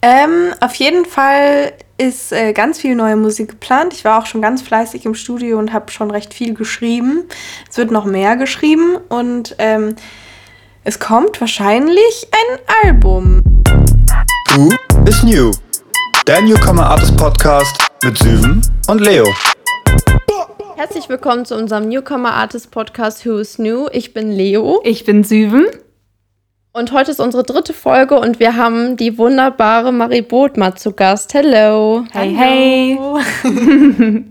Ähm, auf jeden Fall ist äh, ganz viel neue Musik geplant. Ich war auch schon ganz fleißig im Studio und habe schon recht viel geschrieben. Es wird noch mehr geschrieben und ähm, es kommt wahrscheinlich ein Album. Who is New? Der Newcomer Artist Podcast mit Süven und Leo. Herzlich willkommen zu unserem Newcomer Artist Podcast Who is New. Ich bin Leo. Ich bin Süven. Und heute ist unsere dritte Folge und wir haben die wunderbare Marie Bodmer zu Gast. Hello. Hey, hey.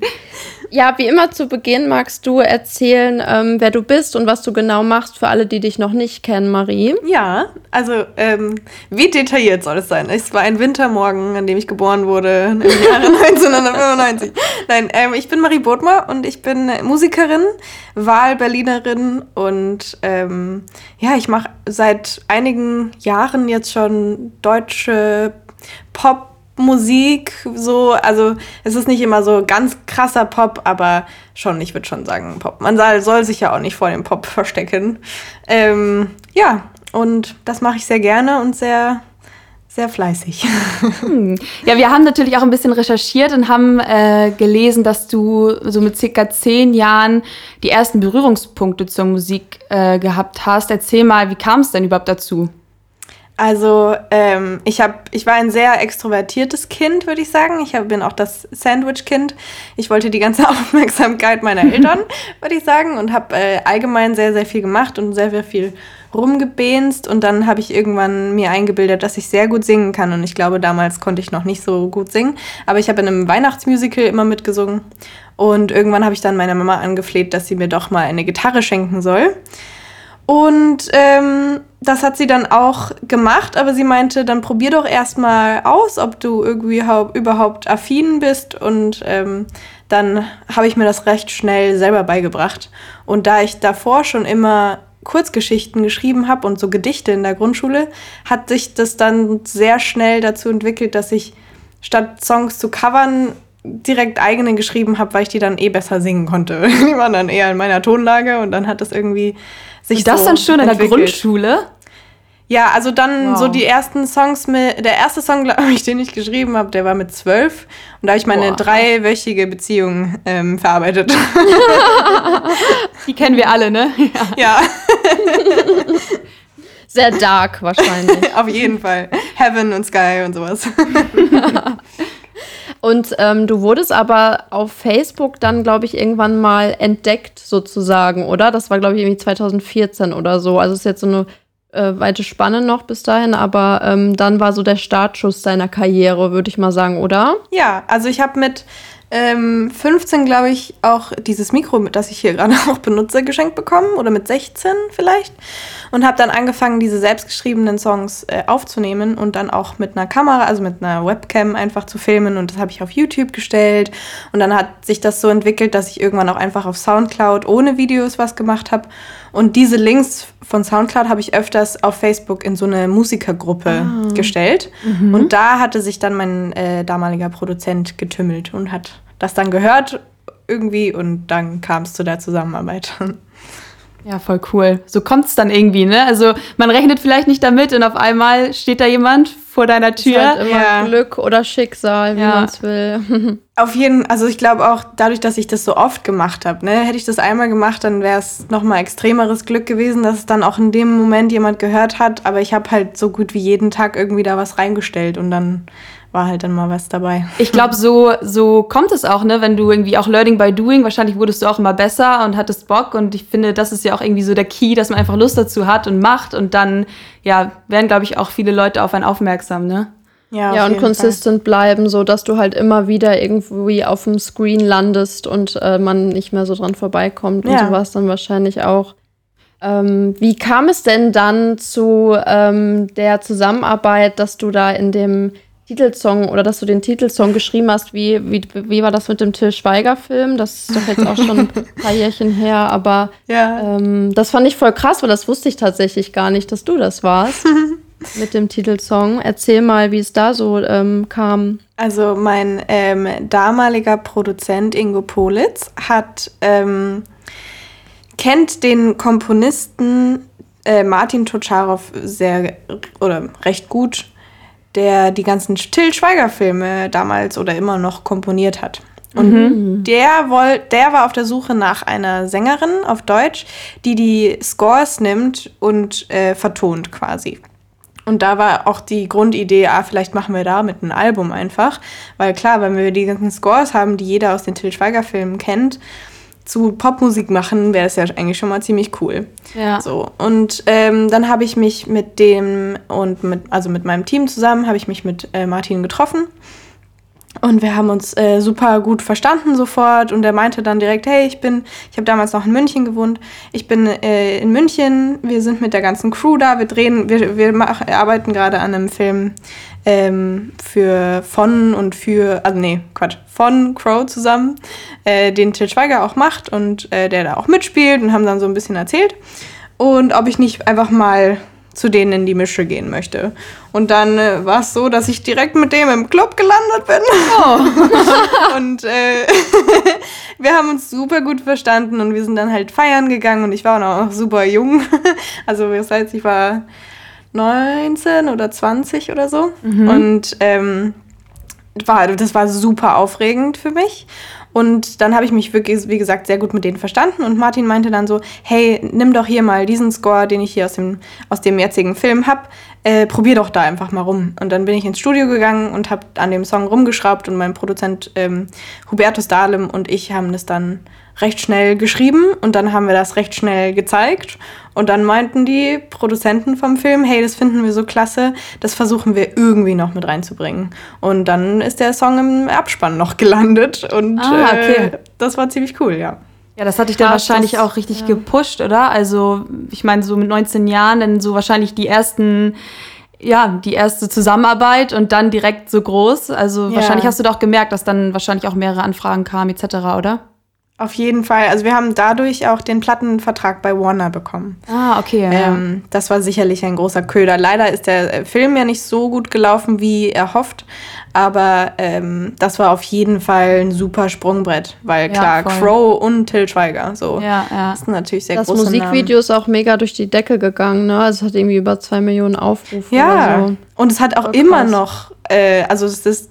Ja, wie immer zu Beginn magst du erzählen, ähm, wer du bist und was du genau machst für alle, die dich noch nicht kennen, Marie. Ja, also ähm, wie detailliert soll es sein? Es war ein Wintermorgen, an dem ich geboren wurde, im Jahre 1995. Nein, ähm, ich bin Marie Bodmer und ich bin Musikerin, Wahlberlinerin und ähm, ja, ich mache seit einigen Jahren jetzt schon deutsche Pop- Musik, so, also es ist nicht immer so ganz krasser Pop, aber schon, ich würde schon sagen Pop. Man soll, soll, sich ja auch nicht vor dem Pop verstecken. Ähm, ja, und das mache ich sehr gerne und sehr, sehr fleißig. Hm. Ja, wir haben natürlich auch ein bisschen recherchiert und haben äh, gelesen, dass du so mit circa zehn Jahren die ersten Berührungspunkte zur Musik äh, gehabt hast. Erzähl mal, wie kam es denn überhaupt dazu? Also ähm, ich habe, ich war ein sehr extrovertiertes Kind, würde ich sagen. Ich hab, bin auch das Sandwich-Kind. Ich wollte die ganze Aufmerksamkeit meiner Eltern, würde ich sagen, und habe äh, allgemein sehr, sehr viel gemacht und sehr, sehr viel rumgebenst. Und dann habe ich irgendwann mir eingebildet, dass ich sehr gut singen kann. Und ich glaube, damals konnte ich noch nicht so gut singen. Aber ich habe in einem Weihnachtsmusical immer mitgesungen. Und irgendwann habe ich dann meiner Mama angefleht, dass sie mir doch mal eine Gitarre schenken soll. Und ähm, das hat sie dann auch gemacht, aber sie meinte, dann probier doch erstmal aus, ob du irgendwie überhaupt affin bist. Und ähm, dann habe ich mir das recht schnell selber beigebracht. Und da ich davor schon immer Kurzgeschichten geschrieben habe und so Gedichte in der Grundschule, hat sich das dann sehr schnell dazu entwickelt, dass ich statt Songs zu covern direkt eigene geschrieben habe, weil ich die dann eh besser singen konnte. Die waren dann eher in meiner Tonlage und dann hat das irgendwie sich und das so dann schon in der Grundschule? Ja, also dann wow. so die ersten Songs mit, der erste Song, glaube ich, den ich geschrieben habe, der war mit zwölf. Und da habe ich meine Boah. dreiwöchige Beziehung ähm, verarbeitet. die kennen wir alle, ne? Ja. ja. Sehr dark wahrscheinlich. Auf jeden Fall. Heaven und Sky und sowas. Und ähm, du wurdest aber auf Facebook dann, glaube ich, irgendwann mal entdeckt, sozusagen, oder? Das war, glaube ich, irgendwie 2014 oder so. Also ist jetzt so eine äh, weite Spanne noch bis dahin, aber ähm, dann war so der Startschuss deiner Karriere, würde ich mal sagen, oder? Ja, also ich habe mit ähm, 15, glaube ich, auch dieses Mikro, das ich hier gerade auch benutze, geschenkt bekommen oder mit 16 vielleicht. Und habe dann angefangen, diese selbstgeschriebenen Songs äh, aufzunehmen und dann auch mit einer Kamera, also mit einer Webcam einfach zu filmen. Und das habe ich auf YouTube gestellt. Und dann hat sich das so entwickelt, dass ich irgendwann auch einfach auf Soundcloud ohne Videos was gemacht habe. Und diese Links von Soundcloud habe ich öfters auf Facebook in so eine Musikergruppe ah. gestellt. Mhm. Und da hatte sich dann mein äh, damaliger Produzent getümmelt und hat das dann gehört irgendwie und dann kam es zu der Zusammenarbeit. Ja, voll cool. So kommt es dann irgendwie, ne? Also man rechnet vielleicht nicht damit und auf einmal steht da jemand vor deiner Tür. Ist halt immer ja. Glück oder Schicksal, wie ja. man es will. auf jeden Fall, also ich glaube auch dadurch, dass ich das so oft gemacht habe, ne, hätte ich das einmal gemacht, dann wäre es nochmal extremeres Glück gewesen, dass es dann auch in dem Moment jemand gehört hat. Aber ich habe halt so gut wie jeden Tag irgendwie da was reingestellt und dann war halt dann mal was dabei. Ich glaube, so, so kommt es auch, ne? Wenn du irgendwie auch Learning by Doing, wahrscheinlich wurdest du auch immer besser und hattest Bock. Und ich finde, das ist ja auch irgendwie so der Key, dass man einfach Lust dazu hat und macht. Und dann, ja, werden, glaube ich, auch viele Leute auf einen aufmerksam, ne? Ja, ja und konsistent bleiben, so dass du halt immer wieder irgendwie auf dem Screen landest und äh, man nicht mehr so dran vorbeikommt. Und ja. so war es dann wahrscheinlich auch. Ähm, wie kam es denn dann zu ähm, der Zusammenarbeit, dass du da in dem Titelsong oder dass du den Titelsong geschrieben hast, wie, wie, wie war das mit dem Till Schweiger-Film? Das ist doch jetzt auch schon ein paar Jährchen her, aber ja. ähm, das fand ich voll krass, weil das wusste ich tatsächlich gar nicht, dass du das warst mit dem Titelsong. Erzähl mal, wie es da so ähm, kam. Also mein ähm, damaliger Produzent Ingo Politz hat ähm, kennt den Komponisten äh, Martin Tocharow sehr oder recht gut der die ganzen Till Schweiger-Filme damals oder immer noch komponiert hat. Und mhm. der, woll, der war auf der Suche nach einer Sängerin auf Deutsch, die die Scores nimmt und äh, vertont quasi. Und da war auch die Grundidee, ah, vielleicht machen wir da mit einem Album einfach. Weil klar, wenn wir die ganzen Scores haben, die jeder aus den Till Schweiger-Filmen kennt, zu Popmusik machen, wäre das ja eigentlich schon mal ziemlich cool. Ja. So. Und ähm, dann habe ich mich mit dem und mit, also mit meinem Team zusammen, habe ich mich mit äh, Martin getroffen und wir haben uns äh, super gut verstanden sofort. Und er meinte dann direkt, hey, ich bin, ich habe damals noch in München gewohnt, ich bin äh, in München, wir sind mit der ganzen Crew da, wir drehen, wir, wir mach, arbeiten gerade an einem Film ähm, für von und für, also nee, Quatsch, von Crow zusammen, äh, den Til Schweiger auch macht und äh, der da auch mitspielt und haben dann so ein bisschen erzählt. Und ob ich nicht einfach mal zu denen in die Mische gehen möchte. Und dann äh, war es so, dass ich direkt mit dem im Club gelandet bin. Oh. und äh, wir haben uns super gut verstanden und wir sind dann halt feiern gegangen und ich war auch noch super jung. also das heißt, ich war 19 oder 20 oder so. Mhm. Und ähm, war, das war super aufregend für mich. Und dann habe ich mich wirklich, wie gesagt, sehr gut mit denen verstanden. Und Martin meinte dann so, hey, nimm doch hier mal diesen Score, den ich hier aus dem, aus dem jetzigen Film habe. Äh, probier doch da einfach mal rum. Und dann bin ich ins Studio gegangen und habe an dem Song rumgeschraubt und mein Produzent ähm, Hubertus Dahlem und ich haben das dann recht schnell geschrieben und dann haben wir das recht schnell gezeigt. Und dann meinten die Produzenten vom Film, hey, das finden wir so klasse, das versuchen wir irgendwie noch mit reinzubringen. Und dann ist der Song im Abspann noch gelandet und ah, okay. äh, das war ziemlich cool, ja. Ja, das hat dich dann Krass, wahrscheinlich das, auch richtig ja. gepusht, oder? Also, ich meine, so mit 19 Jahren, dann so wahrscheinlich die ersten ja, die erste Zusammenarbeit und dann direkt so groß. Also ja. wahrscheinlich hast du doch gemerkt, dass dann wahrscheinlich auch mehrere Anfragen kamen etc., oder? Auf jeden Fall. Also wir haben dadurch auch den Plattenvertrag bei Warner bekommen. Ah, okay. Ja. Ähm, das war sicherlich ein großer Köder. Leider ist der Film ja nicht so gut gelaufen, wie erhofft. Aber ähm, das war auf jeden Fall ein super Sprungbrett. Weil klar, ja, Crow und Till Schweiger. So. Ja, ja. Das sind natürlich sehr das große Das Musikvideo Namen. ist auch mega durch die Decke gegangen. Ne? Also es hat irgendwie über zwei Millionen Aufrufe. Ja. So. Und es hat auch immer noch, äh, also es ist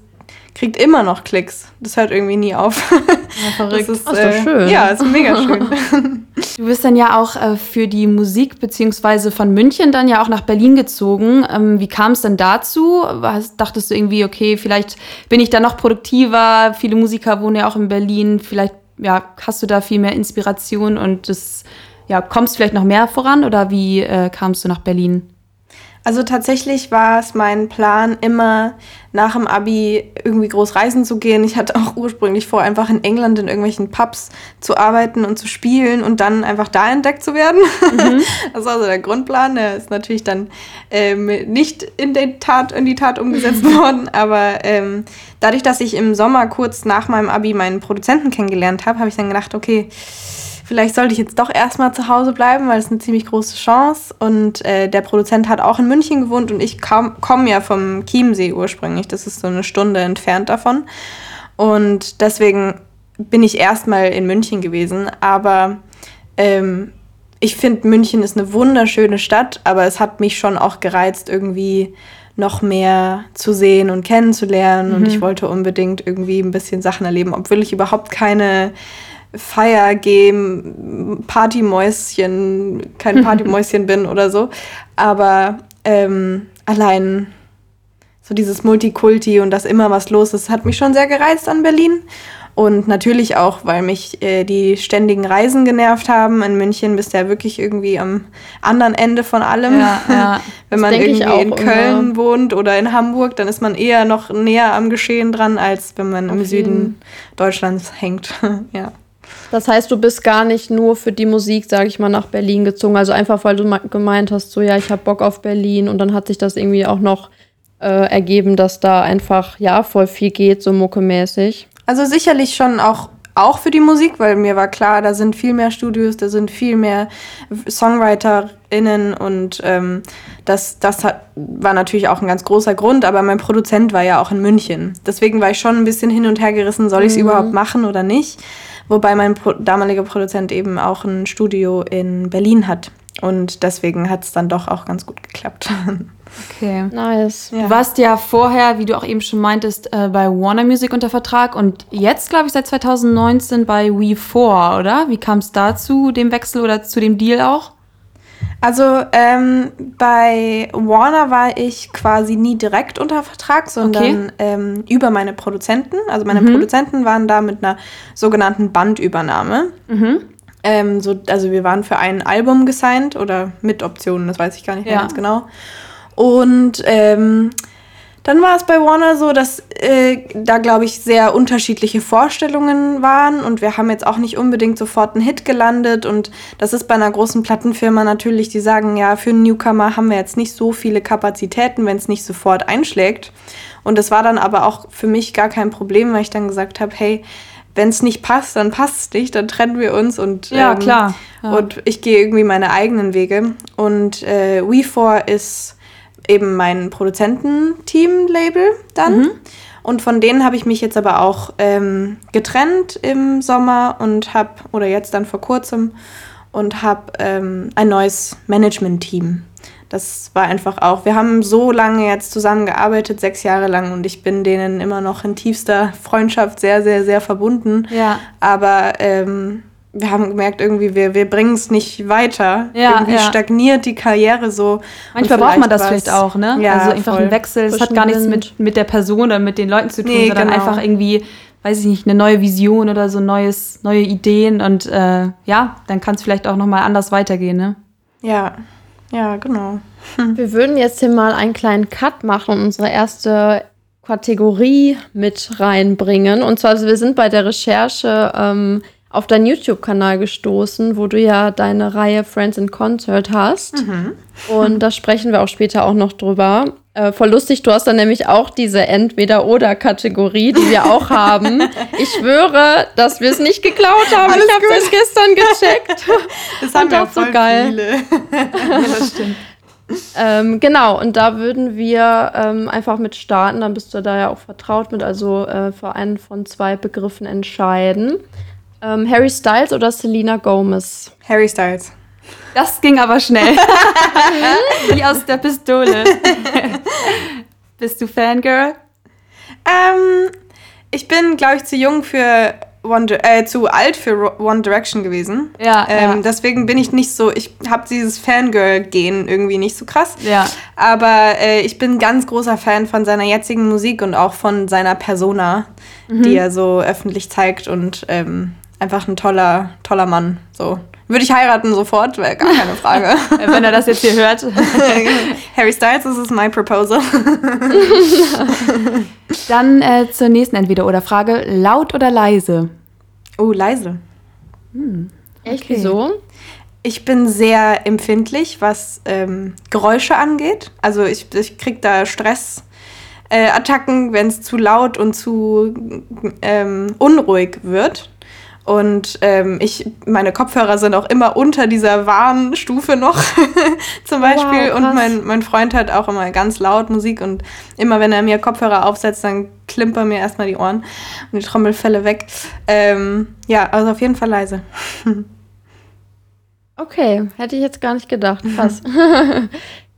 kriegt immer noch Klicks. Das hört irgendwie nie auf. Ja, verrückt. Das ist, das ist äh, schön. Ja, ist mega schön. Du bist dann ja auch äh, für die Musik beziehungsweise von München dann ja auch nach Berlin gezogen. Ähm, wie kam es denn dazu? Was, dachtest du irgendwie, okay, vielleicht bin ich da noch produktiver? Viele Musiker wohnen ja auch in Berlin. Vielleicht ja, hast du da viel mehr Inspiration und das ja, kommst vielleicht noch mehr voran oder wie äh, kamst du nach Berlin? Also tatsächlich war es mein Plan, immer nach dem Abi irgendwie groß reisen zu gehen. Ich hatte auch ursprünglich vor, einfach in England in irgendwelchen Pubs zu arbeiten und zu spielen und dann einfach da entdeckt zu werden. Mhm. Das war so der Grundplan. Der ist natürlich dann ähm, nicht in, die Tat, in die Tat umgesetzt worden. Aber ähm, dadurch, dass ich im Sommer kurz nach meinem Abi meinen Produzenten kennengelernt habe, habe ich dann gedacht, okay, vielleicht sollte ich jetzt doch erstmal zu Hause bleiben, weil es eine ziemlich große Chance. Und äh, der Produzent hat auch in München gewohnt und ich komme ja vom Chiemsee ursprünglich. Das ist so eine Stunde entfernt davon. Und deswegen bin ich erstmal in München gewesen. Aber ähm, ich finde, München ist eine wunderschöne Stadt, aber es hat mich schon auch gereizt, irgendwie noch mehr zu sehen und kennenzulernen. Mhm. Und ich wollte unbedingt irgendwie ein bisschen Sachen erleben, obwohl ich überhaupt keine Feier-Game, Partymäuschen, kein Partymäuschen bin oder so. Aber ähm, allein so dieses Multikulti und dass immer was los ist, hat mich schon sehr gereizt an Berlin. Und natürlich auch, weil mich äh, die ständigen Reisen genervt haben. In München bist du ja wirklich irgendwie am anderen Ende von allem. Ja, ja. Wenn man irgendwie in Köln immer. wohnt oder in Hamburg, dann ist man eher noch näher am Geschehen dran, als wenn man Auf im Süden Deutschlands hängt. ja. Das heißt, du bist gar nicht nur für die Musik, sage ich mal, nach Berlin gezogen. Also einfach, weil du gemeint hast, so ja, ich habe Bock auf Berlin und dann hat sich das irgendwie auch noch äh, ergeben, dass da einfach ja voll viel geht, so muckemäßig. Also sicherlich schon auch auch für die Musik, weil mir war klar, da sind viel mehr Studios, da sind viel mehr SongwriterInnen und ähm, das, das hat, war natürlich auch ein ganz großer Grund, aber mein Produzent war ja auch in München. Deswegen war ich schon ein bisschen hin und her gerissen, soll ich es mhm. überhaupt machen oder nicht. Wobei mein Pro damaliger Produzent eben auch ein Studio in Berlin hat. Und deswegen hat es dann doch auch ganz gut geklappt. Okay. Nice. Ja. Du warst ja vorher, wie du auch eben schon meintest, äh, bei Warner Music unter Vertrag und jetzt, glaube ich, seit 2019 bei We4, oder? Wie kam es dazu, dem Wechsel oder zu dem Deal auch? Also ähm, bei Warner war ich quasi nie direkt unter Vertrag, sondern okay. ähm, über meine Produzenten. Also meine mhm. Produzenten waren da mit einer sogenannten Bandübernahme. Mhm. Ähm, so, also wir waren für ein Album gesigned oder mit Optionen, das weiß ich gar nicht mehr ja. ganz genau. Und ähm, dann war es bei Warner so, dass äh, da, glaube ich, sehr unterschiedliche Vorstellungen waren und wir haben jetzt auch nicht unbedingt sofort einen Hit gelandet und das ist bei einer großen Plattenfirma natürlich, die sagen, ja, für einen Newcomer haben wir jetzt nicht so viele Kapazitäten, wenn es nicht sofort einschlägt. Und das war dann aber auch für mich gar kein Problem, weil ich dann gesagt habe, hey, wenn es nicht passt, dann passt es nicht, dann trennen wir uns und ja ähm, klar ja. und ich gehe irgendwie meine eigenen Wege und äh, We4 ist eben mein Produzententeam-Label dann. Mhm. Und von denen habe ich mich jetzt aber auch ähm, getrennt im Sommer und habe, oder jetzt dann vor kurzem, und habe ähm, ein neues Management-Team. Das war einfach auch, wir haben so lange jetzt zusammengearbeitet, sechs Jahre lang, und ich bin denen immer noch in tiefster Freundschaft sehr, sehr, sehr verbunden. Ja. Aber ähm, wir haben gemerkt, irgendwie, wir, wir bringen es nicht weiter. Ja, irgendwie ja. stagniert die Karriere so. Manchmal braucht man das vielleicht auch, ne? Ja, also einfach voll. ein Wechsel. Es hat gar nichts mit, mit der Person oder mit den Leuten zu tun, nee, sondern genau. einfach irgendwie, weiß ich nicht, eine neue Vision oder so neues, neue Ideen und äh, ja, dann kann es vielleicht auch nochmal anders weitergehen, ne? Ja, ja, genau. Hm. Wir würden jetzt hier mal einen kleinen Cut machen und unsere erste Kategorie mit reinbringen. Und zwar, also wir sind bei der Recherche ähm, auf deinen YouTube-Kanal gestoßen, wo du ja deine Reihe Friends in Concert hast. Mhm. Und da sprechen wir auch später auch noch drüber. Äh, voll lustig, du hast dann nämlich auch diese Entweder-Oder-Kategorie, die wir auch haben. Ich schwöre, dass wir es nicht geklaut haben. Alles ich habe es gestern gecheckt. Das haben wir auch so geil. Viele. ja, das stimmt. ähm, genau, und da würden wir ähm, einfach mit starten, dann bist du da ja auch vertraut mit, also äh, für einen von zwei Begriffen entscheiden. Ähm, Harry Styles oder Selena Gomez? Harry Styles. Das ging aber schnell. Wie aus der Pistole. Bist du Fangirl? Ähm, ich bin, glaube ich, zu jung für One, äh, zu alt für One Direction gewesen. Ja, ähm, ja. Deswegen bin ich nicht so, ich habe dieses Fangirl-Gen irgendwie nicht so krass. Ja. Aber äh, ich bin ganz großer Fan von seiner jetzigen Musik und auch von seiner Persona, mhm. die er so öffentlich zeigt und ähm, einfach ein toller, toller Mann. So. Würde ich heiraten sofort, wäre gar keine Frage. Wenn er das jetzt hier hört. Harry Styles, this is my proposal. Dann äh, zur nächsten Entweder-Oder-Frage. Laut oder leise? Oh, leise. Hm. Echt, okay. wieso? Ich bin sehr empfindlich, was ähm, Geräusche angeht. Also ich, ich kriege da Stressattacken, äh, wenn es zu laut und zu ähm, unruhig wird. Und ähm, ich, meine Kopfhörer sind auch immer unter dieser Warnstufe noch, zum Beispiel. Wow, und mein, mein Freund hat auch immer ganz laut Musik und immer wenn er mir Kopfhörer aufsetzt, dann klimpern mir erstmal die Ohren und die Trommelfälle weg. Ähm, ja, also auf jeden Fall leise. okay, hätte ich jetzt gar nicht gedacht. Krass.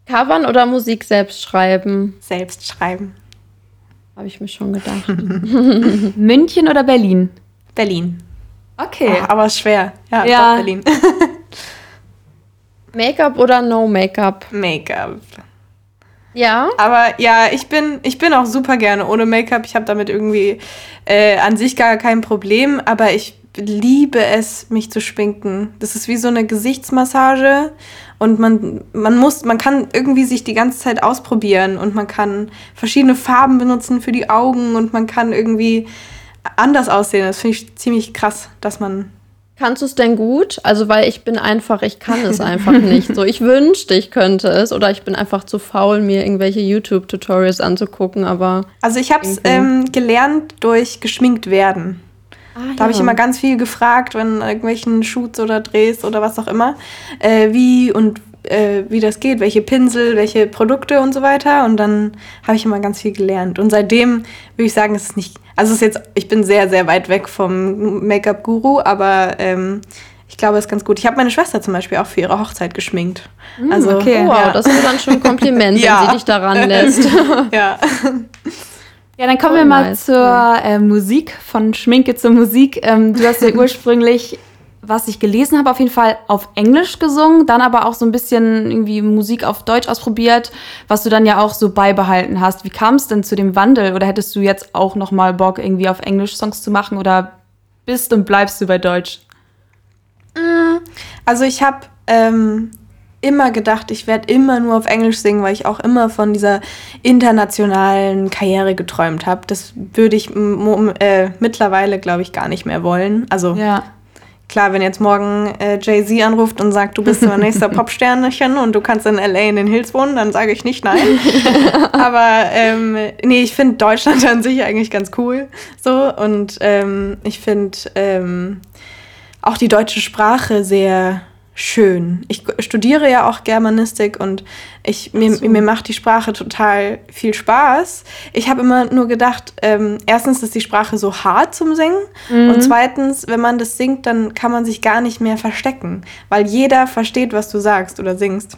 Covern oder Musik selbst schreiben? Selbst schreiben. Habe ich mir schon gedacht. München oder Berlin? Berlin. Okay. Ach, aber schwer. Ja, ja. Berlin. Make-up oder no Make-up? Make-up. Ja. Aber ja, ich bin, ich bin auch super gerne ohne Make-up. Ich habe damit irgendwie äh, an sich gar kein Problem, aber ich liebe es, mich zu schminken. Das ist wie so eine Gesichtsmassage und man, man muss, man kann irgendwie sich die ganze Zeit ausprobieren und man kann verschiedene Farben benutzen für die Augen und man kann irgendwie anders aussehen. Das finde ich ziemlich krass, dass man. Kannst du es denn gut? Also, weil ich bin einfach, ich kann es einfach nicht. So, ich wünschte, ich könnte es. Oder ich bin einfach zu faul, mir irgendwelche YouTube-Tutorials anzugucken, aber. Also, ich habe es ähm, gelernt durch geschminkt werden. Ah, da ja. habe ich immer ganz viel gefragt, wenn irgendwelchen Shoots oder Drehs oder was auch immer, äh, wie und äh, wie das geht, welche Pinsel, welche Produkte und so weiter. Und dann habe ich immer ganz viel gelernt. Und seitdem würde ich sagen, es ist nicht, also es ist jetzt, ich bin sehr, sehr weit weg vom Make-up-Guru, aber ähm, ich glaube, es ist ganz gut. Ich habe meine Schwester zum Beispiel auch für ihre Hochzeit geschminkt. Mm, also, okay. Wow, ja. das ist dann schon ein Kompliment, wenn sie dich daran lässt. ja. Ja, dann kommen oh, wir mal nice. zur äh, Musik, von Schminke zur Musik. Ähm, du hast ja ursprünglich, was ich gelesen habe, auf jeden Fall auf Englisch gesungen, dann aber auch so ein bisschen irgendwie Musik auf Deutsch ausprobiert, was du dann ja auch so beibehalten hast. Wie kam es denn zu dem Wandel? Oder hättest du jetzt auch noch mal Bock, irgendwie auf Englisch Songs zu machen? Oder bist und bleibst du bei Deutsch? Mm, also ich habe ähm, immer gedacht, ich werde immer nur auf Englisch singen, weil ich auch immer von dieser internationalen Karriere geträumt habe. Das würde ich äh, mittlerweile, glaube ich, gar nicht mehr wollen. Also ja. Klar, wenn jetzt morgen äh, Jay-Z anruft und sagt, du bist mein nächster Popsternchen und du kannst in LA in den Hills wohnen, dann sage ich nicht nein. Aber ähm, nee, ich finde Deutschland an sich eigentlich ganz cool. So und ähm, ich finde ähm, auch die deutsche Sprache sehr schön. Ich studiere ja auch Germanistik und ich, mir, so. mir macht die Sprache total viel Spaß. Ich habe immer nur gedacht, ähm, erstens ist die Sprache so hart zum Singen mhm. und zweitens, wenn man das singt, dann kann man sich gar nicht mehr verstecken, weil jeder versteht, was du sagst oder singst.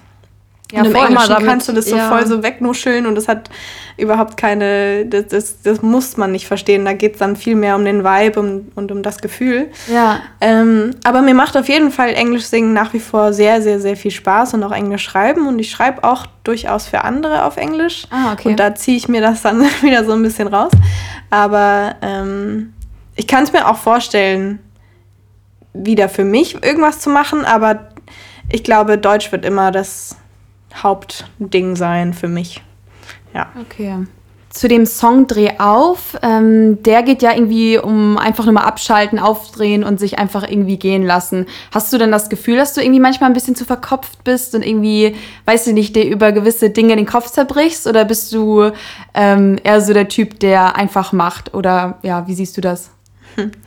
Ja, und im Englischen damit, kannst du das so ja. voll so wegnuscheln und das hat überhaupt keine, das, das, das muss man nicht verstehen. Da geht es dann viel mehr um den Vibe und, und um das Gefühl. Ja. Ähm, aber mir macht auf jeden Fall Englisch singen nach wie vor sehr, sehr, sehr viel Spaß und auch Englisch schreiben. Und ich schreibe auch durchaus für andere auf Englisch. Ah, okay. Und da ziehe ich mir das dann wieder so ein bisschen raus. Aber ähm, ich kann es mir auch vorstellen, wieder für mich irgendwas zu machen, aber ich glaube, Deutsch wird immer das Hauptding sein für mich. Ja. Okay. Zu dem Song Dreh auf, ähm, der geht ja irgendwie um einfach nur mal abschalten, aufdrehen und sich einfach irgendwie gehen lassen. Hast du denn das Gefühl, dass du irgendwie manchmal ein bisschen zu verkopft bist und irgendwie, weißt du nicht, dir über gewisse Dinge den Kopf zerbrichst? Oder bist du ähm, eher so der Typ, der einfach macht? Oder ja, wie siehst du das? Hm.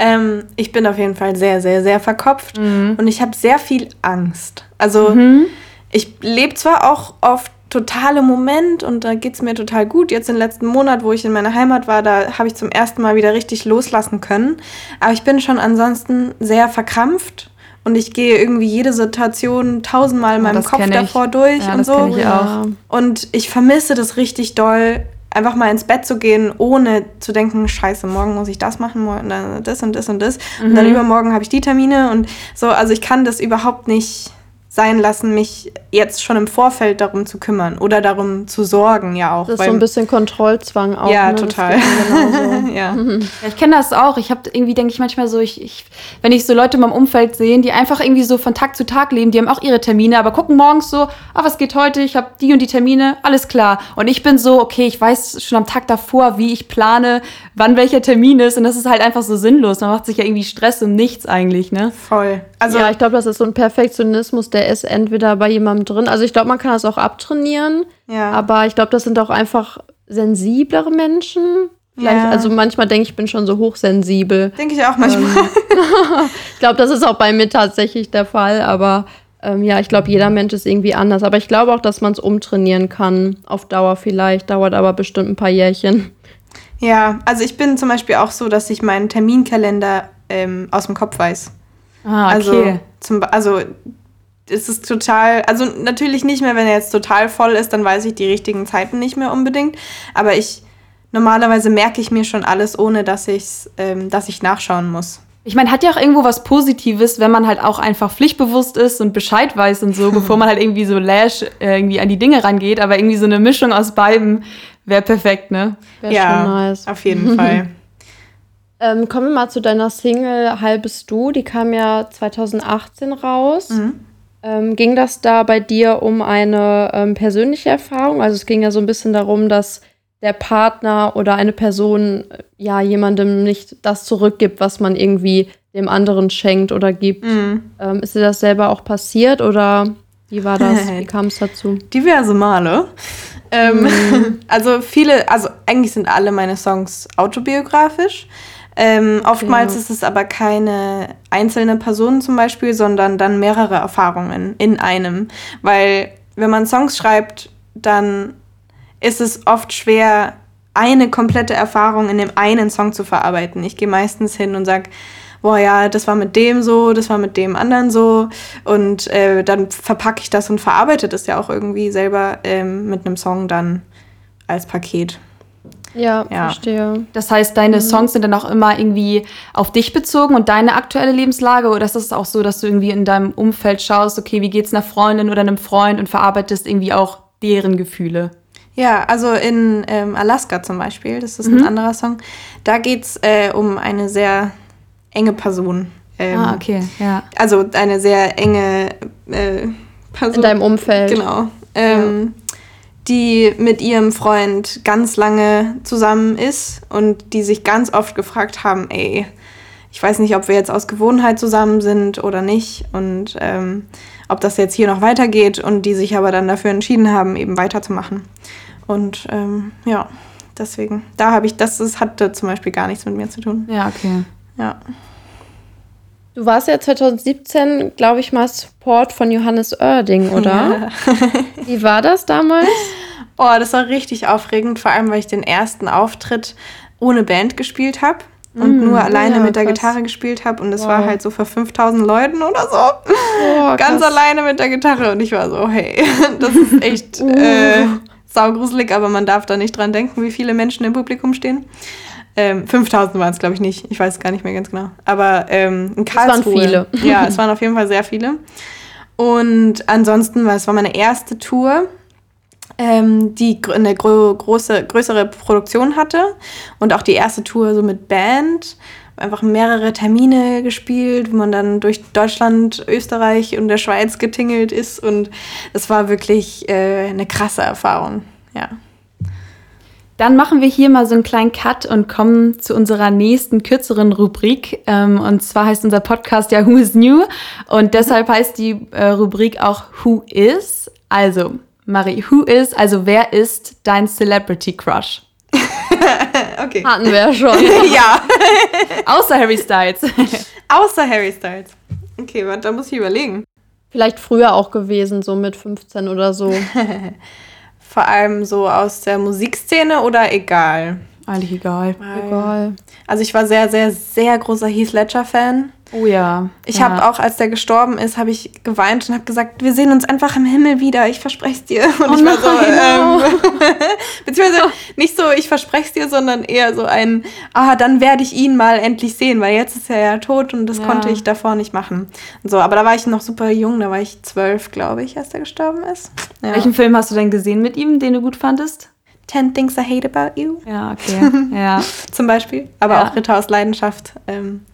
Ähm, ich bin auf jeden Fall sehr, sehr, sehr verkopft mhm. und ich habe sehr viel Angst. Also mhm ich lebe zwar auch oft totale Moment und da geht es mir total gut. Jetzt im letzten Monat, wo ich in meiner Heimat war, da habe ich zum ersten Mal wieder richtig loslassen können. Aber ich bin schon ansonsten sehr verkrampft und ich gehe irgendwie jede Situation tausendmal in meinem Kopf davor durch ja, und so. Ich auch. Und ich vermisse das richtig doll, einfach mal ins Bett zu gehen, ohne zu denken, scheiße, morgen muss ich das machen, morgen das und das und das. Mhm. Und dann mhm. übermorgen habe ich die Termine und so. Also ich kann das überhaupt nicht sein lassen, mich jetzt schon im Vorfeld darum zu kümmern oder darum zu sorgen, ja auch. Das ist so ein bisschen Kontrollzwang auch. Ja, ne? total. ja. ja. Ich kenne das auch. Ich habe irgendwie, denke ich manchmal so, ich, ich, wenn ich so Leute in meinem Umfeld sehe, die einfach irgendwie so von Tag zu Tag leben, die haben auch ihre Termine, aber gucken morgens so, ah, was geht heute? Ich habe die und die Termine, alles klar. Und ich bin so, okay, ich weiß schon am Tag davor, wie ich plane, wann welcher Termin ist. Und das ist halt einfach so sinnlos. Man macht sich ja irgendwie Stress um nichts eigentlich, ne? Voll. Also, ja, ich glaube, das ist so ein Perfektionismus, der ist entweder bei jemandem drin. Also ich glaube, man kann das auch abtrainieren. Ja. Aber ich glaube, das sind auch einfach sensiblere Menschen. Vielleicht, ja. Also manchmal denke ich, ich bin schon so hochsensibel. Denke ich auch manchmal. Ähm, ich glaube, das ist auch bei mir tatsächlich der Fall. Aber ähm, ja, ich glaube, jeder Mensch ist irgendwie anders. Aber ich glaube auch, dass man es umtrainieren kann. Auf Dauer vielleicht. Dauert aber bestimmt ein paar Jährchen. Ja, also ich bin zum Beispiel auch so, dass ich meinen Terminkalender ähm, aus dem Kopf weiß. Ah, okay. Also, zum, also es ist total, also natürlich nicht mehr, wenn er jetzt total voll ist, dann weiß ich die richtigen Zeiten nicht mehr unbedingt. Aber ich normalerweise merke ich mir schon alles, ohne dass ich's, ähm, dass ich nachschauen muss. Ich meine, hat ja auch irgendwo was Positives, wenn man halt auch einfach pflichtbewusst ist und Bescheid weiß und so, bevor man halt irgendwie so lash äh, irgendwie an die Dinge rangeht. Aber irgendwie so eine Mischung aus beiden wäre perfekt, ne? Wär ja, nice. auf jeden Fall. Ähm, kommen wir mal zu deiner Single Halbes Du. Die kam ja 2018 raus. Mhm. Ähm, ging das da bei dir um eine ähm, persönliche Erfahrung? Also es ging ja so ein bisschen darum, dass der Partner oder eine Person äh, ja jemandem nicht das zurückgibt, was man irgendwie dem anderen schenkt oder gibt. Mhm. Ähm, ist dir das selber auch passiert oder wie war das? Wie kam es dazu? Diverse Male. Ähm, mhm. Also viele, also eigentlich sind alle meine Songs autobiografisch. Ähm, oftmals ja. ist es aber keine einzelne Person zum Beispiel, sondern dann mehrere Erfahrungen in einem. Weil wenn man Songs schreibt, dann ist es oft schwer, eine komplette Erfahrung in dem einen Song zu verarbeiten. Ich gehe meistens hin und sage, boah ja, das war mit dem so, das war mit dem anderen so. Und äh, dann verpacke ich das und verarbeite das ja auch irgendwie selber ähm, mit einem Song dann als Paket. Ja, ja, verstehe. Das heißt, deine mhm. Songs sind dann auch immer irgendwie auf dich bezogen und deine aktuelle Lebenslage? Oder ist es auch so, dass du irgendwie in deinem Umfeld schaust, okay, wie geht's einer Freundin oder einem Freund und verarbeitest irgendwie auch deren Gefühle? Ja, also in ähm, Alaska zum Beispiel, das ist mhm. ein anderer Song, da geht es äh, um eine sehr enge Person. Ähm, ah, okay, ja. Also eine sehr enge äh, Person. In deinem Umfeld. Genau. Ähm, ja. Die mit ihrem Freund ganz lange zusammen ist und die sich ganz oft gefragt haben, ey, ich weiß nicht, ob wir jetzt aus Gewohnheit zusammen sind oder nicht und ähm, ob das jetzt hier noch weitergeht und die sich aber dann dafür entschieden haben, eben weiterzumachen. Und ähm, ja, deswegen, da habe ich, das, das hatte zum Beispiel gar nichts mit mir zu tun. Ja, okay. Ja. Du warst ja 2017, glaube ich, mal Support von Johannes Oerding, oder? Ja. Wie war das damals? Oh, das war richtig aufregend, vor allem weil ich den ersten Auftritt ohne Band gespielt habe und mm, nur alleine ja, mit der krass. Gitarre gespielt habe und es wow. war halt so für 5000 Leuten oder so. Oh, Ganz alleine mit der Gitarre und ich war so, hey, das ist echt uh. äh, saugruselig, aber man darf da nicht dran denken, wie viele Menschen im Publikum stehen. Ähm, 5000 waren es, glaube ich, nicht. Ich weiß gar nicht mehr ganz genau. Aber ähm, in Karlsruhe. Es waren viele. Ja, es waren auf jeden Fall sehr viele. Und ansonsten, weil es war meine erste Tour, ähm, die eine gro große, größere Produktion hatte und auch die erste Tour so mit Band einfach mehrere Termine gespielt, wo man dann durch Deutschland, Österreich und der Schweiz getingelt ist. Und es war wirklich äh, eine krasse Erfahrung. Ja. Dann machen wir hier mal so einen kleinen Cut und kommen zu unserer nächsten kürzeren Rubrik. Ähm, und zwar heißt unser Podcast ja Who is New? Und deshalb heißt die äh, Rubrik auch Who is? Also, Marie, who is, also wer ist dein Celebrity Crush? okay. Hatten wir ja schon. ja. Außer Harry Styles. Außer Harry Styles. Okay, warte, da muss ich überlegen. Vielleicht früher auch gewesen, so mit 15 oder so. Vor allem so aus der Musikszene oder egal? Eigentlich egal. Egal. Also ich war sehr, sehr, sehr großer Heath Ledger-Fan. Oh ja. Ich ja. habe auch, als der gestorben ist, habe ich geweint und habe gesagt, wir sehen uns einfach im Himmel wieder. Ich verspreche es dir. Und oh ich war nein, so, ähm, beziehungsweise nicht so, ich verspreche es dir, sondern eher so ein, ah, dann werde ich ihn mal endlich sehen, weil jetzt ist er ja tot und das ja. konnte ich davor nicht machen. Und so, aber da war ich noch super jung, da war ich zwölf, glaube ich, als er gestorben ist. Ja. Welchen Film hast du denn gesehen mit ihm, den du gut fandest? Ten Things I Hate About You. Ja, okay. Ja. Zum Beispiel. Aber ja. auch Ritter aus Leidenschaft. Ähm,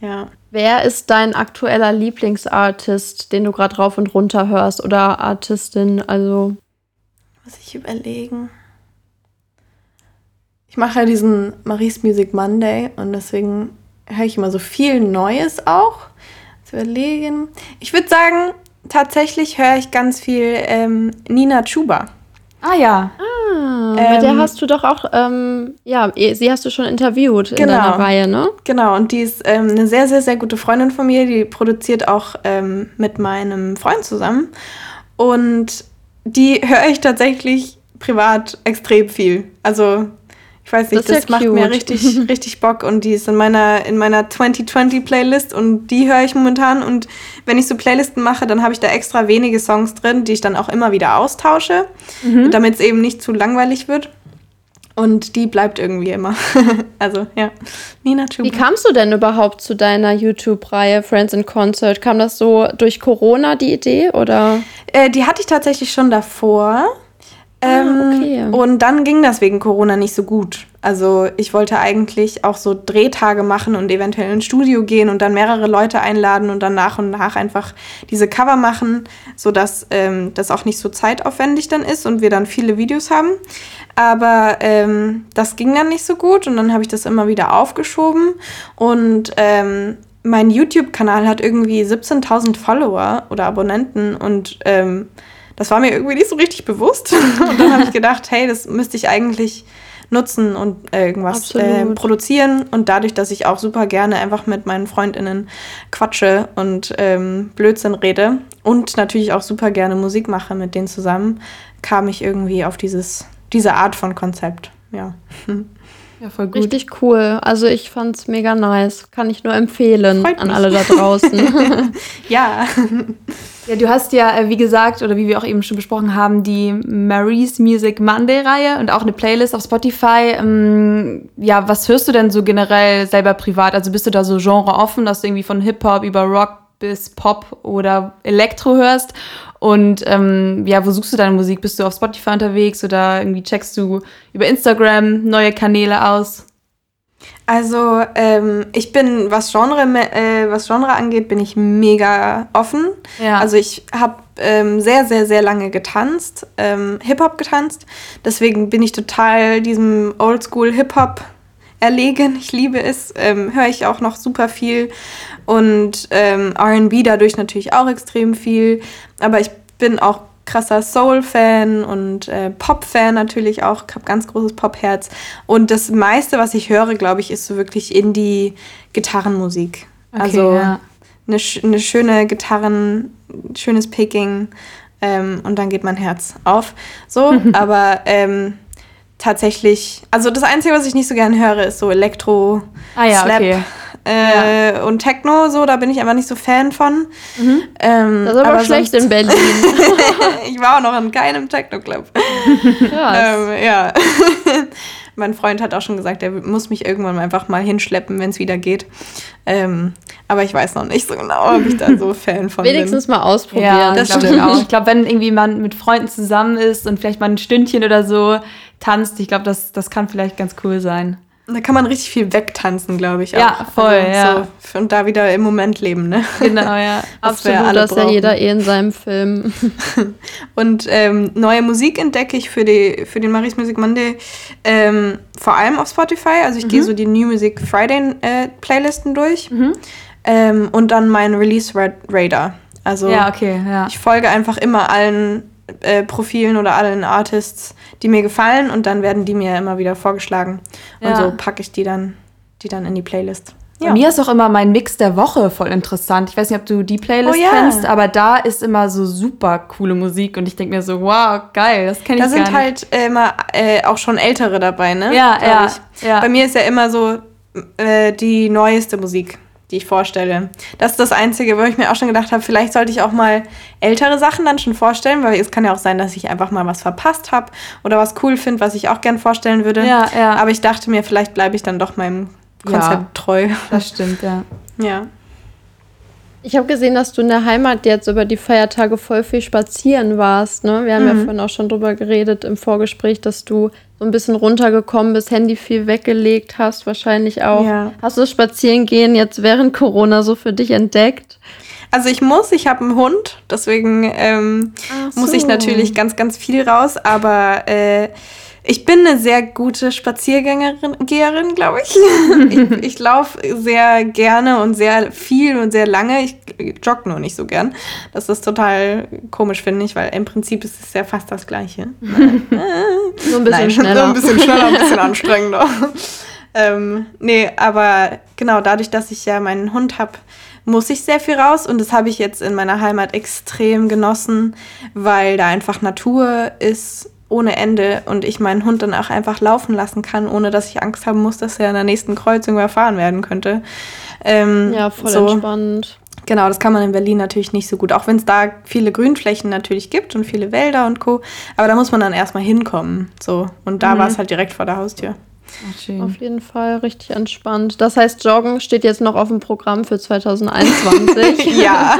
ja. Wer ist dein aktueller Lieblingsartist, den du gerade rauf und runter hörst oder Artistin? Also. Muss ich überlegen. Ich mache ja diesen Marie's Music Monday und deswegen höre ich immer so viel Neues auch. Zu überlegen. Ich würde sagen, tatsächlich höre ich ganz viel ähm, Nina Chuba. Ah ja. Ah, ähm, mit der hast du doch auch, ähm, ja, sie hast du schon interviewt in genau, deiner Reihe, ne? Genau, und die ist ähm, eine sehr, sehr, sehr gute Freundin von mir. Die produziert auch ähm, mit meinem Freund zusammen. Und die höre ich tatsächlich privat extrem viel. Also ich weiß nicht, das, das ja macht cute. mir richtig, richtig Bock und die ist in meiner, in meiner 2020 Playlist und die höre ich momentan. Und wenn ich so Playlisten mache, dann habe ich da extra wenige Songs drin, die ich dann auch immer wieder austausche, mhm. damit es eben nicht zu langweilig wird. Und die bleibt irgendwie immer. also ja, Nina Chuba. Wie kamst du denn überhaupt zu deiner YouTube-Reihe Friends in Concert? Kam das so durch Corona, die Idee, oder? Äh, die hatte ich tatsächlich schon davor. Ah, ähm, okay. Und dann ging das wegen Corona nicht so gut. Also ich wollte eigentlich auch so Drehtage machen und eventuell ins Studio gehen und dann mehrere Leute einladen und dann nach und nach einfach diese Cover machen, sodass ähm, das auch nicht so zeitaufwendig dann ist und wir dann viele Videos haben. Aber ähm, das ging dann nicht so gut und dann habe ich das immer wieder aufgeschoben und ähm, mein YouTube-Kanal hat irgendwie 17.000 Follower oder Abonnenten und ähm, das war mir irgendwie nicht so richtig bewusst. Und dann habe ich gedacht, hey, das müsste ich eigentlich nutzen und äh, irgendwas äh, produzieren. Und dadurch, dass ich auch super gerne einfach mit meinen FreundInnen quatsche und ähm, Blödsinn rede und natürlich auch super gerne Musik mache mit denen zusammen, kam ich irgendwie auf dieses, diese Art von Konzept. Ja. Ja, voll gut. Richtig cool. Also ich fand's mega nice. Kann ich nur empfehlen an alle da draußen. ja. Ja, du hast ja, äh, wie gesagt, oder wie wir auch eben schon besprochen haben, die Marie's Music Monday-Reihe und auch eine Playlist auf Spotify. Ähm, ja, was hörst du denn so generell selber privat? Also bist du da so genre offen, dass du irgendwie von Hip-Hop über Rock bis Pop oder Elektro hörst? Und ähm, ja, wo suchst du deine Musik? Bist du auf Spotify unterwegs oder irgendwie checkst du über Instagram neue Kanäle aus? Also ähm, ich bin, was Genre, äh, was Genre angeht, bin ich mega offen. Ja. Also ich habe ähm, sehr, sehr, sehr lange getanzt, ähm, Hip-Hop getanzt. Deswegen bin ich total diesem Oldschool-Hip-Hop erlegen. Ich liebe es. Ähm, Höre ich auch noch super viel. Und ähm, RB dadurch natürlich auch extrem viel. Aber ich bin auch krasser Soul-Fan und äh, Pop-Fan natürlich auch. Ich habe ganz großes Pop-Herz. Und das meiste, was ich höre, glaube ich, ist so wirklich Indie-Gitarrenmusik. Okay, also ja. eine, eine schöne Gitarren, schönes Picking ähm, und dann geht mein Herz auf. So, aber ähm, tatsächlich, also das Einzige, was ich nicht so gerne höre, ist so Elektro, ah, ja, Slap. Okay. Äh, ja. Und Techno, so, da bin ich einfach nicht so Fan von. Mhm. Ähm, das ist aber, aber schlecht in Berlin. ich war auch noch in keinem Techno-Club. ähm, ja. mein Freund hat auch schon gesagt, er muss mich irgendwann einfach mal hinschleppen, wenn es wieder geht. Ähm, aber ich weiß noch nicht so genau, ob ich da so Fan von Wenigstens bin. mal ausprobieren. Ja, das stimmt auch. Ich glaube, wenn irgendwie man mit Freunden zusammen ist und vielleicht mal ein Stündchen oder so tanzt, ich glaube, das, das kann vielleicht ganz cool sein. Da kann man richtig viel wegtanzen, glaube ich. Auch. Ja, voll, also, ja. So, und da wieder im Moment leben, ne? Genau, ja. Absolut, das ist ja jeder eh in seinem Film. und ähm, neue Musik entdecke ich für, die, für den Maris Music Monday ähm, vor allem auf Spotify. Also ich mhm. gehe so die New Music Friday äh, Playlisten durch. Mhm. Ähm, und dann mein Release Radar. Also ja, okay, ja. ich folge einfach immer allen äh, Profilen oder allen Artists, die mir gefallen und dann werden die mir immer wieder vorgeschlagen. Ja. Und so packe ich die dann, die dann in die Playlist. Ja. Bei mir ist auch immer mein Mix der Woche voll interessant. Ich weiß nicht, ob du die Playlist oh, ja. kennst, aber da ist immer so super coole Musik und ich denke mir so, wow, geil, das kenne ich Da sind halt immer äh, auch schon ältere dabei, ne? Ja, ja, ja. Bei mir ist ja immer so äh, die neueste Musik die ich vorstelle. Das ist das Einzige, wo ich mir auch schon gedacht habe, vielleicht sollte ich auch mal ältere Sachen dann schon vorstellen, weil es kann ja auch sein, dass ich einfach mal was verpasst habe oder was cool finde, was ich auch gern vorstellen würde. Ja, ja. Aber ich dachte mir, vielleicht bleibe ich dann doch meinem Konzept ja, treu. Das stimmt, ja. Ja. Ich habe gesehen, dass du in der Heimat jetzt über die Feiertage voll viel spazieren warst. Ne? Wir haben mhm. ja vorhin auch schon drüber geredet im Vorgespräch, dass du so ein bisschen runtergekommen bist, Handy viel weggelegt hast, wahrscheinlich auch. Ja. Hast du das Spazierengehen jetzt während Corona so für dich entdeckt? Also ich muss, ich habe einen Hund, deswegen ähm, so. muss ich natürlich ganz, ganz viel raus, aber äh, ich bin eine sehr gute Spaziergängerin, glaube ich. ich. Ich laufe sehr gerne und sehr viel und sehr lange. Ich jogge nur nicht so gern. Das ist total komisch, finde ich, weil im Prinzip ist es ja fast das Gleiche. so ein bisschen Nein, schneller. So ein bisschen schneller, ein bisschen anstrengender. ähm, nee, aber genau, dadurch, dass ich ja meinen Hund habe, muss ich sehr viel raus und das habe ich jetzt in meiner Heimat extrem genossen, weil da einfach Natur ist ohne Ende und ich meinen Hund dann auch einfach laufen lassen kann, ohne dass ich Angst haben muss, dass er an der nächsten Kreuzung überfahren werden könnte. Ähm, ja, voll so. entspannt. Genau, das kann man in Berlin natürlich nicht so gut, auch wenn es da viele Grünflächen natürlich gibt und viele Wälder und Co. Aber da muss man dann erstmal hinkommen. So. Und da mhm. war es halt direkt vor der Haustür. Ach, auf jeden Fall richtig entspannt. Das heißt, Joggen steht jetzt noch auf dem Programm für 2021. ja.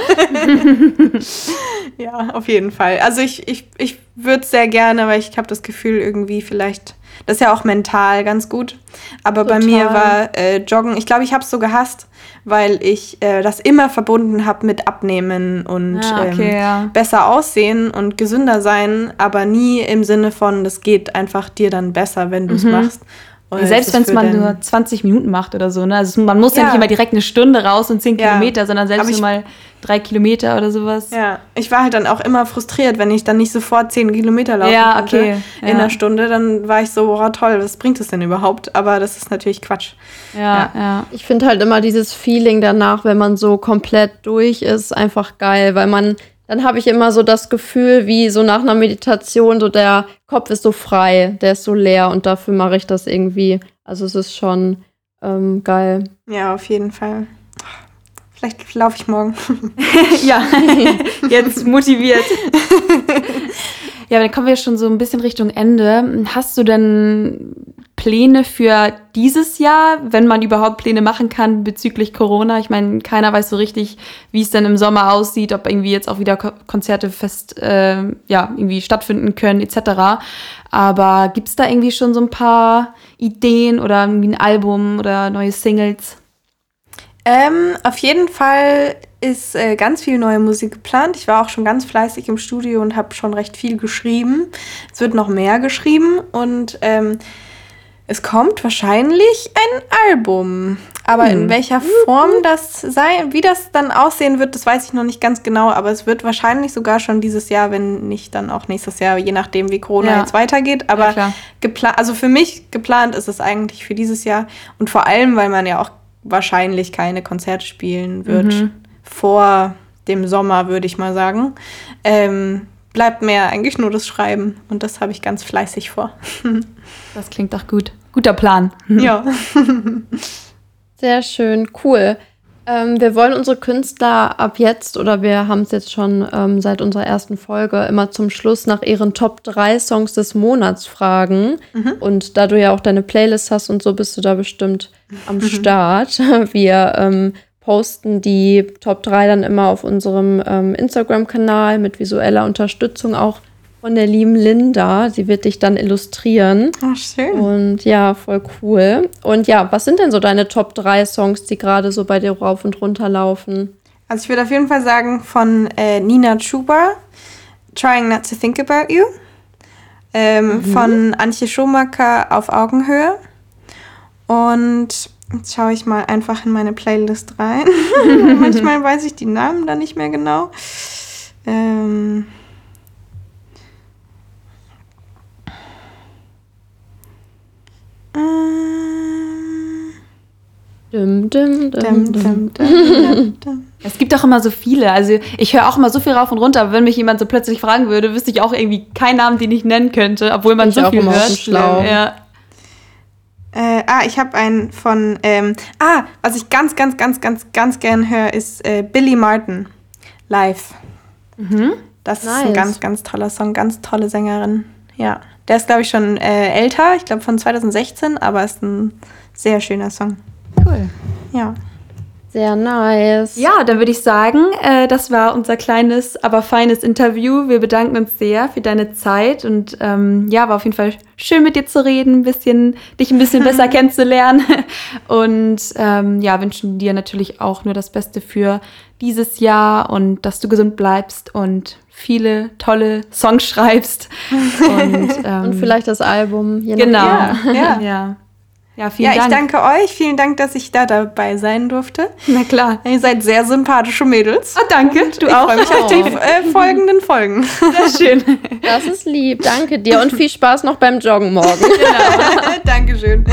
ja, auf jeden Fall. Also ich, ich, ich würde es sehr gerne, weil ich habe das Gefühl, irgendwie vielleicht, das ist ja auch mental ganz gut. Aber Total. bei mir war äh, Joggen, ich glaube, ich habe es so gehasst, weil ich äh, das immer verbunden habe mit Abnehmen und ja, ah, okay, ähm, ja. besser aussehen und gesünder sein, aber nie im Sinne von, das geht einfach dir dann besser, wenn du es mhm. machst. Oder selbst wenn es mal nur 20 Minuten macht oder so. Ne? Also man muss ja. ja, nicht immer direkt eine Stunde raus und 10 ja. Kilometer, sondern selbst nur mal drei Kilometer oder sowas. Ja, ich war halt dann auch immer frustriert, wenn ich dann nicht sofort 10 Kilometer laufen ja, okay. in einer Stunde. Dann war ich so, oh toll, was bringt das denn überhaupt? Aber das ist natürlich Quatsch. Ja, ja. Ich finde halt immer dieses Feeling danach, wenn man so komplett durch ist, einfach geil, weil man dann habe ich immer so das Gefühl, wie so nach einer Meditation, so der Kopf ist so frei, der ist so leer und dafür mache ich das irgendwie. Also es ist schon ähm, geil. Ja, auf jeden Fall. Vielleicht laufe ich morgen. ja, jetzt motiviert. ja, dann kommen wir schon so ein bisschen Richtung Ende. Hast du denn Pläne für dieses Jahr, wenn man überhaupt Pläne machen kann bezüglich Corona? Ich meine, keiner weiß so richtig, wie es denn im Sommer aussieht, ob irgendwie jetzt auch wieder Konzerte fest, äh, ja, irgendwie stattfinden können, etc. Aber gibt es da irgendwie schon so ein paar Ideen oder irgendwie ein Album oder neue Singles? Ähm, auf jeden Fall ist äh, ganz viel neue Musik geplant. Ich war auch schon ganz fleißig im Studio und habe schon recht viel geschrieben. Es wird noch mehr geschrieben und ähm, es kommt wahrscheinlich ein Album. Aber hm. in welcher Form das sei, wie das dann aussehen wird, das weiß ich noch nicht ganz genau. Aber es wird wahrscheinlich sogar schon dieses Jahr, wenn nicht dann auch nächstes Jahr, je nachdem, wie Corona ja. jetzt weitergeht. Aber ja, geplant, also für mich geplant ist es eigentlich für dieses Jahr. Und vor allem, weil man ja auch wahrscheinlich keine Konzerte spielen wird mhm. Vor dem Sommer, würde ich mal sagen. Ähm, bleibt mir eigentlich nur das Schreiben und das habe ich ganz fleißig vor. das klingt doch gut. Guter Plan. Ja. Sehr schön, cool. Ähm, wir wollen unsere Künstler ab jetzt oder wir haben es jetzt schon ähm, seit unserer ersten Folge immer zum Schluss nach ihren Top 3 Songs des Monats fragen. Mhm. Und da du ja auch deine Playlist hast und so, bist du da bestimmt am Start. Wir ähm, posten die Top 3 dann immer auf unserem ähm, Instagram-Kanal mit visueller Unterstützung auch von der lieben Linda. Sie wird dich dann illustrieren. Ach, schön. Und ja, voll cool. Und ja, was sind denn so deine Top 3 Songs, die gerade so bei dir rauf und runter laufen? Also ich würde auf jeden Fall sagen von äh, Nina Chuba, Trying Not to Think About You. Ähm, mhm. Von Antje Schumacher auf Augenhöhe. Und jetzt schaue ich mal einfach in meine Playlist rein. Manchmal weiß ich die Namen da nicht mehr genau. Ähm Dum, dum, dum, es gibt auch immer so viele. Also ich höre auch immer so viel rauf und runter, aber wenn mich jemand so plötzlich fragen würde, wüsste ich auch irgendwie keinen Namen, den ich nennen könnte, obwohl man ich so viel hört. Schlau. Ja. Äh, ah, ich habe einen von. Ähm, ah, was ich ganz, ganz, ganz, ganz, ganz gern höre, ist äh, Billy Martin. Live. Mhm. Das nice. ist ein ganz, ganz toller Song, ganz tolle Sängerin. Ja. Der ist, glaube ich, schon äh, älter, ich glaube von 2016, aber ist ein sehr schöner Song. Cool. Ja. Sehr nice. Ja, dann würde ich sagen, äh, das war unser kleines, aber feines Interview. Wir bedanken uns sehr für deine Zeit und ähm, ja, war auf jeden Fall schön mit dir zu reden, ein bisschen, dich ein bisschen besser kennenzulernen und ähm, ja, wünschen dir natürlich auch nur das Beste für dieses Jahr und dass du gesund bleibst und viele tolle Songs schreibst. Und, ähm, und vielleicht das Album. genau. Ja, ja. ja. Ja, vielen ja, Dank. ich danke euch. Vielen Dank, dass ich da dabei sein durfte. Na klar. Ihr seid sehr sympathische Mädels. Oh, danke. Und du ich auch. Ich freue mich auf die äh, folgenden Folgen. Sehr schön. Das ist lieb. Danke dir und viel Spaß noch beim Joggen morgen. Genau. Dankeschön.